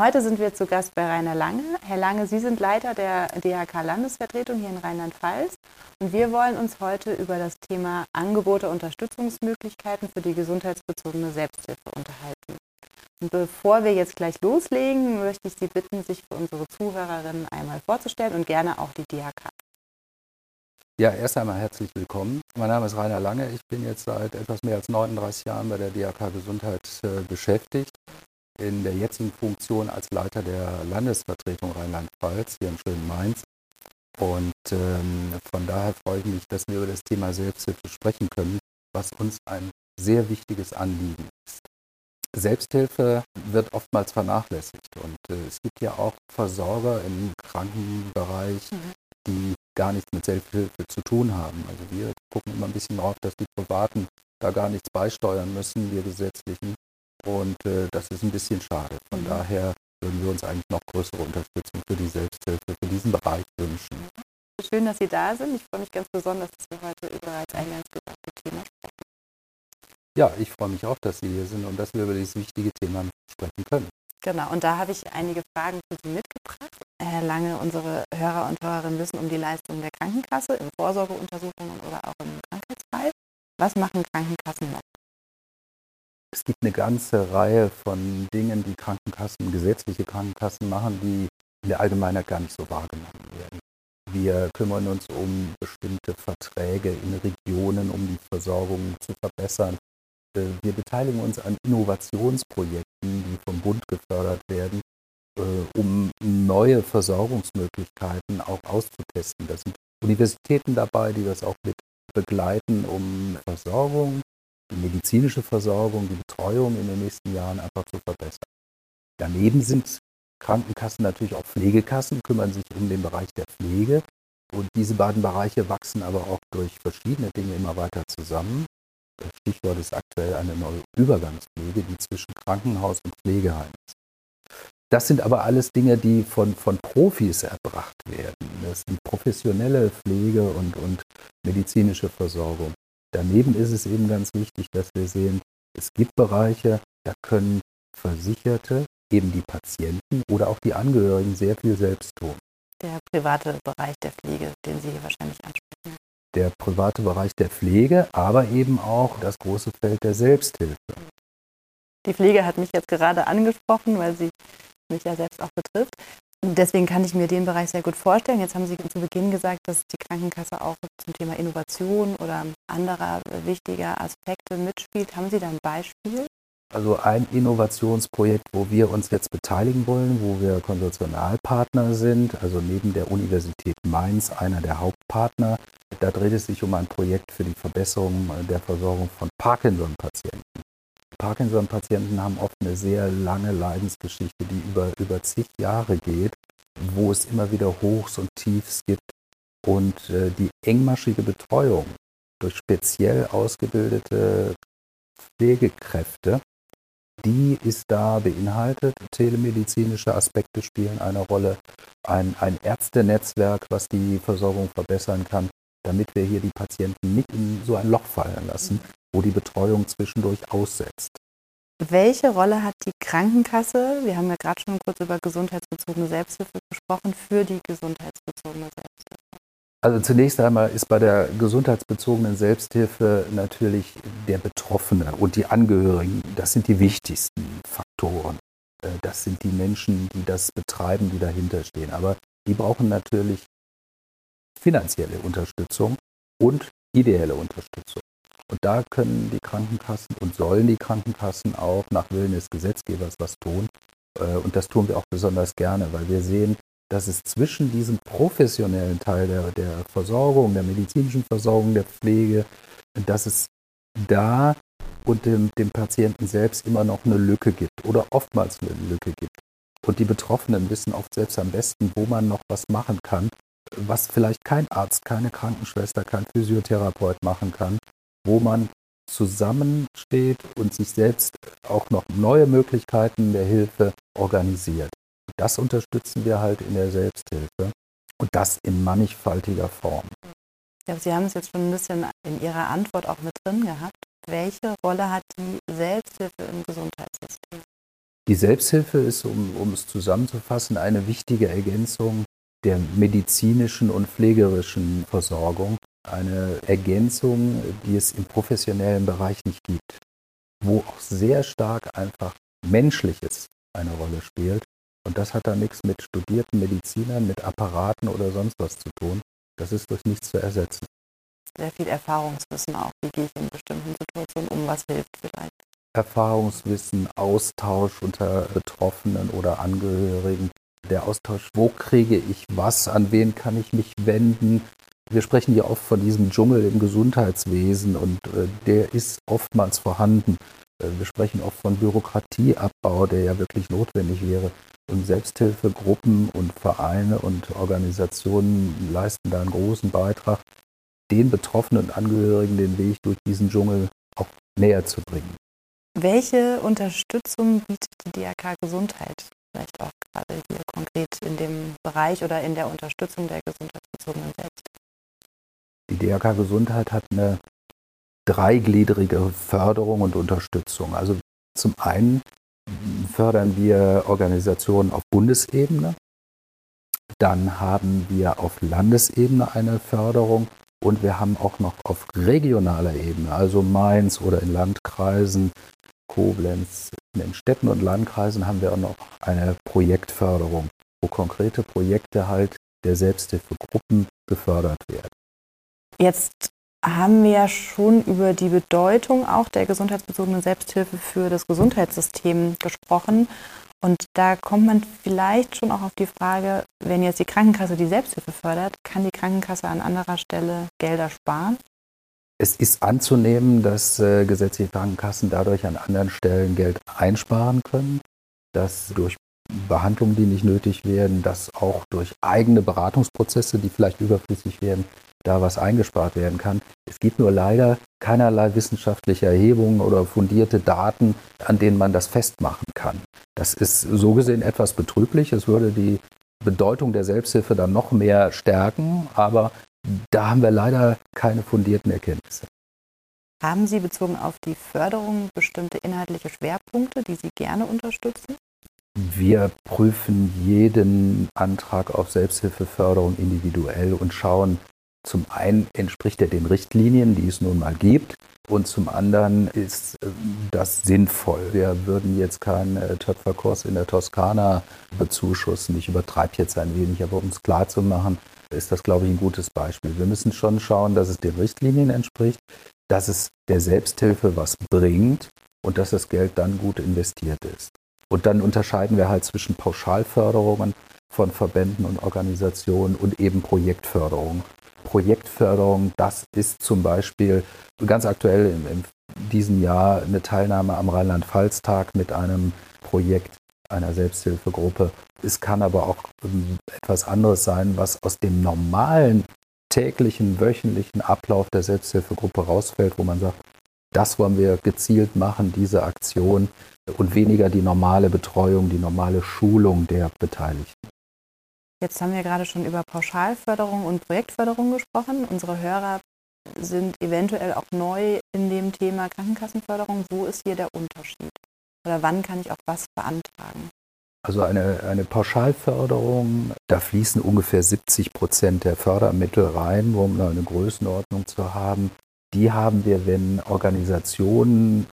Heute sind wir zu Gast bei Rainer Lange. Herr Lange, Sie sind Leiter der DHK-Landesvertretung hier in Rheinland-Pfalz und wir wollen uns heute über das Thema Angebote und Unterstützungsmöglichkeiten für die gesundheitsbezogene Selbsthilfe unterhalten. Und bevor wir jetzt gleich loslegen, möchte ich Sie bitten, sich für unsere Zuhörerinnen einmal vorzustellen und gerne auch die DHK. Ja, erst einmal herzlich willkommen. Mein Name ist Rainer Lange. Ich bin jetzt seit etwas mehr als 39 Jahren bei der DRK Gesundheit äh, beschäftigt. In der jetzigen Funktion als Leiter der Landesvertretung Rheinland-Pfalz hier im schönen Mainz. Und ähm, von daher freue ich mich, dass wir über das Thema Selbsthilfe sprechen können, was uns ein sehr wichtiges Anliegen ist. Selbsthilfe wird oftmals vernachlässigt und äh, es gibt ja auch Versorger im Krankenbereich, mhm. die gar nichts mit Selbsthilfe zu tun haben. Also wir gucken immer ein bisschen darauf, dass die Privaten da gar nichts beisteuern müssen, wir gesetzlichen. Und äh, das ist ein bisschen schade. Von mhm. daher würden wir uns eigentlich noch größere Unterstützung für die Selbsthilfe, für diesen Bereich wünschen. Schön, dass Sie da sind. Ich freue mich ganz besonders, dass wir heute über das eingangs gesagte Thema sprechen. Ja, ich freue mich auch, dass Sie hier sind und dass wir über dieses wichtige Thema sprechen können. Genau, und da habe ich einige Fragen für Sie mitgebracht. Herr Lange, unsere Hörer und Hörerinnen wissen um die Leistungen der Krankenkasse in Vorsorgeuntersuchungen oder auch im Krankheitsfall. Was machen Krankenkassen noch? Es gibt eine ganze Reihe von Dingen, die Krankenkassen, gesetzliche Krankenkassen machen, die in der Allgemeinheit gar nicht so wahrgenommen werden. Wir kümmern uns um bestimmte Verträge in Regionen, um die Versorgung zu verbessern. Äh, wir beteiligen uns an Innovationsprojekten, die vom Bund gefördert werden, äh, um neue Versorgungsmöglichkeiten auch auszutesten. Da sind Universitäten dabei, die das auch mit begleiten, um Versorgung, medizinische Versorgung, die Betreuung in den nächsten Jahren einfach zu verbessern. Daneben sind Krankenkassen natürlich auch Pflegekassen, kümmern sich um den Bereich der Pflege. Und diese beiden Bereiche wachsen aber auch durch verschiedene Dinge immer weiter zusammen. Das Stichwort ist aktuell eine neue Übergangspflege, die zwischen Krankenhaus und Pflegeheim ist. Das sind aber alles Dinge, die von, von Profis erbracht werden. Das sind professionelle Pflege und, und medizinische Versorgung. Daneben ist es eben ganz wichtig, dass wir sehen, es gibt Bereiche, da können Versicherte, eben die Patienten oder auch die Angehörigen sehr viel selbst tun. Der private Bereich der Pflege, den Sie hier wahrscheinlich ansprechen. Der private Bereich der Pflege, aber eben auch das große Feld der Selbsthilfe. Die Pflege hat mich jetzt gerade angesprochen, weil sie mich ja selbst auch betrifft. Deswegen kann ich mir den Bereich sehr gut vorstellen. Jetzt haben Sie zu Beginn gesagt, dass die Krankenkasse auch zum Thema Innovation oder anderer wichtiger Aspekte mitspielt. Haben Sie da ein Beispiel? Also ein Innovationsprojekt, wo wir uns jetzt beteiligen wollen, wo wir Konsortionalpartner sind, also neben der Universität Mainz einer der Hauptpartner. Da dreht es sich um ein Projekt für die Verbesserung der Versorgung von Parkinson-Patienten. Parkinson-Patienten haben oft eine sehr lange Leidensgeschichte, die über, über zig Jahre geht, wo es immer wieder Hochs und Tiefs gibt. Und äh, die engmaschige Betreuung durch speziell ausgebildete Pflegekräfte, die ist da beinhaltet. Telemedizinische Aspekte spielen eine Rolle. Ein, ein Ärztenetzwerk, was die Versorgung verbessern kann, damit wir hier die Patienten nicht in so ein Loch fallen lassen, wo die Betreuung zwischendurch aussetzt. Welche Rolle hat die Krankenkasse, wir haben ja gerade schon kurz über gesundheitsbezogene Selbsthilfe gesprochen, für die gesundheitsbezogene Selbsthilfe? Also zunächst einmal ist bei der gesundheitsbezogenen Selbsthilfe natürlich der Betroffene und die Angehörigen, das sind die wichtigsten Faktoren. Äh, das sind die Menschen, die das betreiben, die dahinter stehen. Aber die brauchen natürlich finanzielle Unterstützung und ideelle Unterstützung. Und da können die Krankenkassen und sollen die Krankenkassen auch nach Willen des Gesetzgebers was tun. Äh, und das tun wir auch besonders gerne, weil wir sehen, dass es zwischen diesem professionellen Teil der, der Versorgung, der medizinischen Versorgung, der Pflege, dass es da und dem, dem Patienten selbst immer noch eine Lücke gibt oder oftmals eine Lücke gibt. Und die Betroffenen wissen oft selbst am besten, wo man noch was machen kann, was vielleicht kein Arzt, keine Krankenschwester, kein Physiotherapeut machen kann, wo man zusammensteht und sich selbst auch noch neue Möglichkeiten der Hilfe organisiert. Das unterstützen wir halt in der Selbsthilfe und das in mannigfaltiger Form. Ja, Sie haben es jetzt schon ein bisschen in Ihrer Antwort auch mit drin gehabt. Welche Rolle hat die Selbsthilfe im Gesundheitssystem? Die Selbsthilfe ist, um, um es zusammenzufassen, eine wichtige Ergänzung der medizinischen und pflegerischen Versorgung. Eine Ergänzung, die es im professionellen Bereich nicht gibt, wo auch sehr stark einfach Menschliches eine Rolle spielt. Und das hat da nichts mit studierten Medizinern, mit Apparaten oder sonst was zu tun. Das ist durch nichts zu ersetzen. Sehr viel Erfahrungswissen auch. Wie gehe ich in bestimmten Situationen um? Was hilft vielleicht? Erfahrungswissen, Austausch unter Betroffenen oder Angehörigen. Der Austausch, wo kriege ich was, an wen kann ich mich wenden. Wir sprechen ja oft von diesem Dschungel im Gesundheitswesen und äh, der ist oftmals vorhanden. Äh, wir sprechen oft von Bürokratieabbau, der ja wirklich notwendig wäre. Und Selbsthilfegruppen und Vereine und Organisationen leisten da einen großen Beitrag, den Betroffenen und Angehörigen den Weg durch diesen Dschungel auch näher zu bringen. Welche Unterstützung bietet die DRK Gesundheit? Vielleicht auch Bereich oder in der Unterstützung der gesundheitsbezogenen Selbst. Die DRK Gesundheit hat eine dreigliedrige Förderung und Unterstützung. Also zum einen fördern wir Organisationen auf Bundesebene, dann haben wir auf Landesebene eine Förderung und wir haben auch noch auf regionaler Ebene, also Mainz oder in Landkreisen, Koblenz, in den Städten und Landkreisen haben wir auch noch eine Projektförderung, wo konkrete Projekte halt der Selbsthilfegruppen gefördert werden. Jetzt haben wir ja schon über die Bedeutung auch der gesundheitsbezogenen Selbsthilfe für das Gesundheitssystem gesprochen. Und da kommt man vielleicht schon auch auf die Frage, wenn jetzt die Krankenkasse die Selbsthilfe fördert, kann die Krankenkasse an anderer Stelle Gelder sparen? Es ist anzunehmen, dass äh, gesetzliche Krankenkassen dadurch an anderen Stellen Geld einsparen können, dass durch Behandlungen, die nicht nötig werden, dass auch durch eigene Beratungsprozesse, die vielleicht überflüssig werden, da was eingespart werden kann. Es gibt nur leider keinerlei wissenschaftliche Erhebungen oder fundierte Daten, an denen man das festmachen kann. Das ist so gesehen etwas betrüblich. Es würde die Bedeutung der Selbsthilfe dann noch mehr stärken, aber da haben wir leider keine fundierten Erkenntnisse. Haben Sie bezogen auf die Förderung bestimmte inhaltliche Schwerpunkte, die Sie gerne unterstützen? Wir prüfen jeden Antrag auf Selbsthilfeförderung individuell und schauen, zum einen entspricht er den Richtlinien, die es nun mal gibt, und zum anderen ist äh, das sinnvoll. Wir würden jetzt keinen äh, Töpferkurs in der Toskana bezuschussen. Ich übertreibe jetzt ein wenig, aber um es klar zu machen, ist das, glaube ich, ein gutes Beispiel. Wir müssen schon schauen, dass es den Richtlinien entspricht, dass es der Selbsthilfe was bringt und dass das Geld dann gut investiert ist. Und dann unterscheiden wir halt zwischen Pauschalförderungen von Verbänden und Organisationen und eben Projektförderung. Projektförderung, das ist zum Beispiel ganz aktuell in, in diesem Jahr eine Teilnahme am Rheinland-Pfalz-Tag mit einem Projekt einer Selbsthilfegruppe. Es kann aber auch ähm, etwas anderes sein, was aus dem normalen täglichen, wöchentlichen Ablauf der Selbsthilfegruppe rausfällt, wo man sagt, das wollen wir gezielt machen, diese Aktion und weniger die normale Betreuung, die normale Schulung der Beteiligten. Jetzt haben wir gerade schon über Pauschalförderung und Projektförderung gesprochen. Unsere Hörer sind eventuell auch neu in dem Thema Krankenkassenförderung. Wo ist hier der Unterschied? Oder wann kann ich auch was beantragen? Also eine, eine Pauschalförderung, da fließen ungefähr 70 Prozent der Fördermittel rein, um eine Größenordnung zu haben. Die haben wir, wenn Organisationen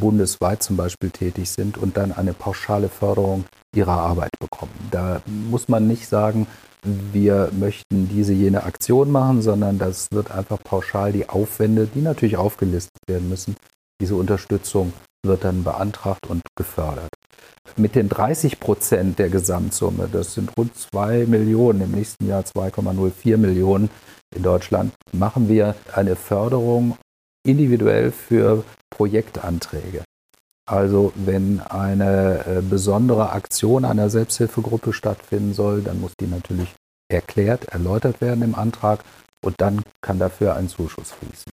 bundesweit zum Beispiel tätig sind und dann eine pauschale Förderung ihrer Arbeit bekommen. Da muss man nicht sagen, wir möchten diese jene Aktion machen, sondern das wird einfach pauschal die Aufwände, die natürlich aufgelistet werden müssen, diese Unterstützung wird dann beantragt und gefördert. Mit den 30 Prozent der Gesamtsumme, das sind rund 2 Millionen, im nächsten Jahr 2,04 Millionen in Deutschland, machen wir eine Förderung individuell für Projektanträge. Also wenn eine äh, besondere Aktion einer Selbsthilfegruppe stattfinden soll, dann muss die natürlich erklärt, erläutert werden im Antrag und dann kann dafür ein Zuschuss fließen.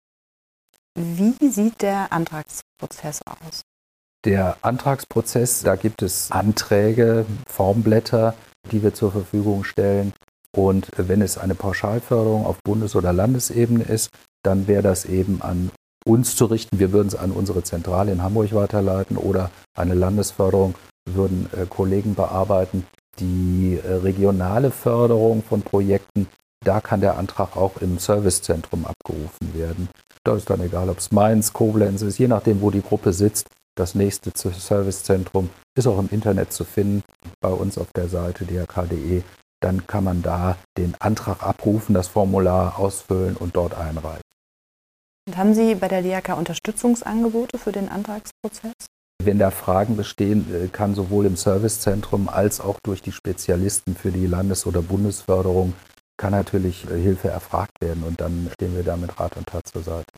Wie sieht der Antragsprozess aus? Der Antragsprozess, da gibt es Anträge, Formblätter, die wir zur Verfügung stellen. Und wenn es eine Pauschalförderung auf Bundes- oder Landesebene ist, dann wäre das eben an uns zu richten. Wir würden es an unsere Zentrale in Hamburg weiterleiten oder eine Landesförderung würden äh, Kollegen bearbeiten. Die äh, regionale Förderung von Projekten, da kann der Antrag auch im Servicezentrum abgerufen werden. Da ist dann egal, ob es Mainz, Koblenz ist, je nachdem, wo die Gruppe sitzt. Das nächste Servicezentrum ist auch im Internet zu finden, bei uns auf der Seite drk.de. Dann kann man da den Antrag abrufen, das Formular ausfüllen und dort einreichen. Und haben Sie bei der DRK Unterstützungsangebote für den Antragsprozess? Wenn da Fragen bestehen, äh, kann sowohl im Servicezentrum als auch durch die Spezialisten für die Landes- oder Bundesförderung kann natürlich äh, Hilfe erfragt werden und dann stehen wir da mit Rat und Tat zur Seite.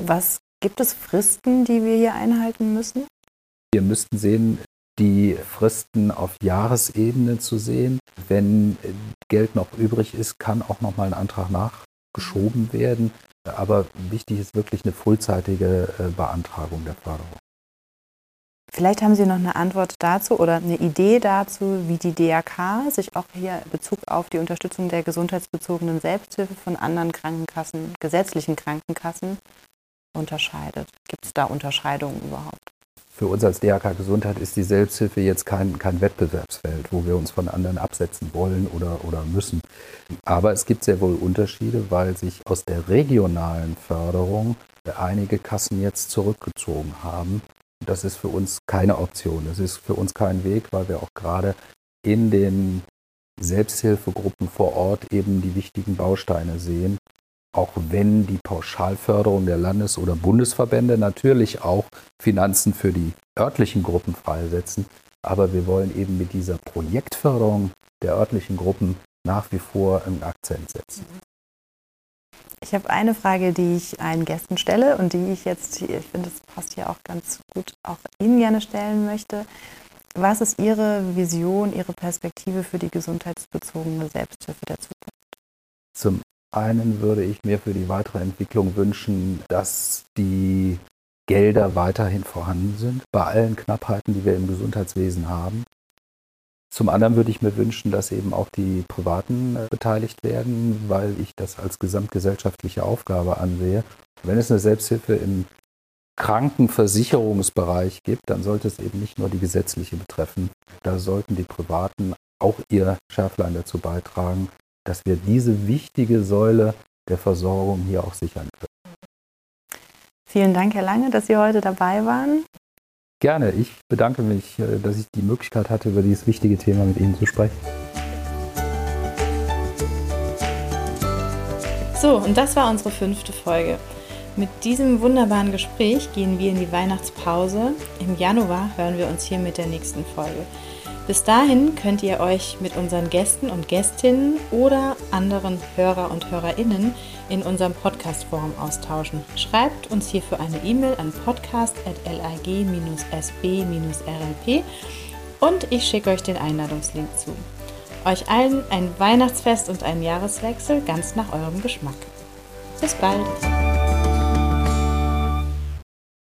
Was gibt es Fristen, die wir hier einhalten müssen? Wir müssten sehen, die Fristen auf Jahresebene zu sehen. Wenn äh, Geld noch übrig ist, kann auch noch mal ein Antrag nachgeschoben werden. Aber wichtig ist wirklich eine frühzeitige Beantragung der Förderung. Vielleicht haben Sie noch eine Antwort dazu oder eine Idee dazu, wie die DRK sich auch hier in Bezug auf die Unterstützung der gesundheitsbezogenen Selbsthilfe von anderen Krankenkassen, gesetzlichen Krankenkassen unterscheidet. Gibt es da Unterscheidungen überhaupt? Für uns als DRK Gesundheit ist die Selbsthilfe jetzt kein, kein Wettbewerbsfeld, wo wir uns von anderen absetzen wollen oder, oder müssen. Aber es gibt sehr wohl Unterschiede, weil sich aus der regionalen Förderung einige Kassen jetzt zurückgezogen haben das ist für uns keine Option. Das ist für uns kein Weg, weil wir auch gerade in den Selbsthilfegruppen vor Ort eben die wichtigen Bausteine sehen. Auch wenn die Pauschalförderung der Landes- oder Bundesverbände natürlich auch Finanzen für die örtlichen Gruppen freisetzen. Aber wir wollen eben mit dieser Projektförderung der örtlichen Gruppen nach wie vor einen Akzent setzen. Ich habe eine Frage, die ich allen Gästen stelle und die ich jetzt, ich finde, das passt hier auch ganz gut, auch Ihnen gerne stellen möchte. Was ist Ihre Vision, Ihre Perspektive für die gesundheitsbezogene Selbsthilfe der Zukunft? Zum einen würde ich mir für die weitere Entwicklung wünschen, dass die Gelder weiterhin vorhanden sind, bei allen Knappheiten, die wir im Gesundheitswesen haben. Zum anderen würde ich mir wünschen, dass eben auch die Privaten äh, beteiligt werden, weil ich das als gesamtgesellschaftliche Aufgabe ansehe. Wenn es eine Selbsthilfe im Krankenversicherungsbereich gibt, dann sollte es eben nicht nur die gesetzliche betreffen. Da sollten die Privaten auch ihr Schärflein dazu beitragen, dass wir diese wichtige Säule der Versorgung hier auch sichern können. Vielen Dank, Herr Lange, dass Sie heute dabei waren. Gerne. Ich bedanke mich, äh, dass ich die Möglichkeit hatte, über dieses wichtige Thema mit Ihnen zu sprechen. So, und das war unsere fünfte Folge. Mit diesem wunderbaren Gespräch gehen wir in die Weihnachtspause. Im Januar hören wir uns hier mit der nächsten Folge. Bis dahin könnt ihr euch mit unseren Gästen und Gästinnen oder anderen Hörer und Hörerinnen in unserem Podcast-Forum austauschen. Schreibt uns hierfür eine E-Mail an podcast.lag-sb-rlp und ich schicke euch den Einladungslink zu. Euch allen ein Weihnachtsfest und einen Jahreswechsel ganz nach eurem Geschmack. Bis bald!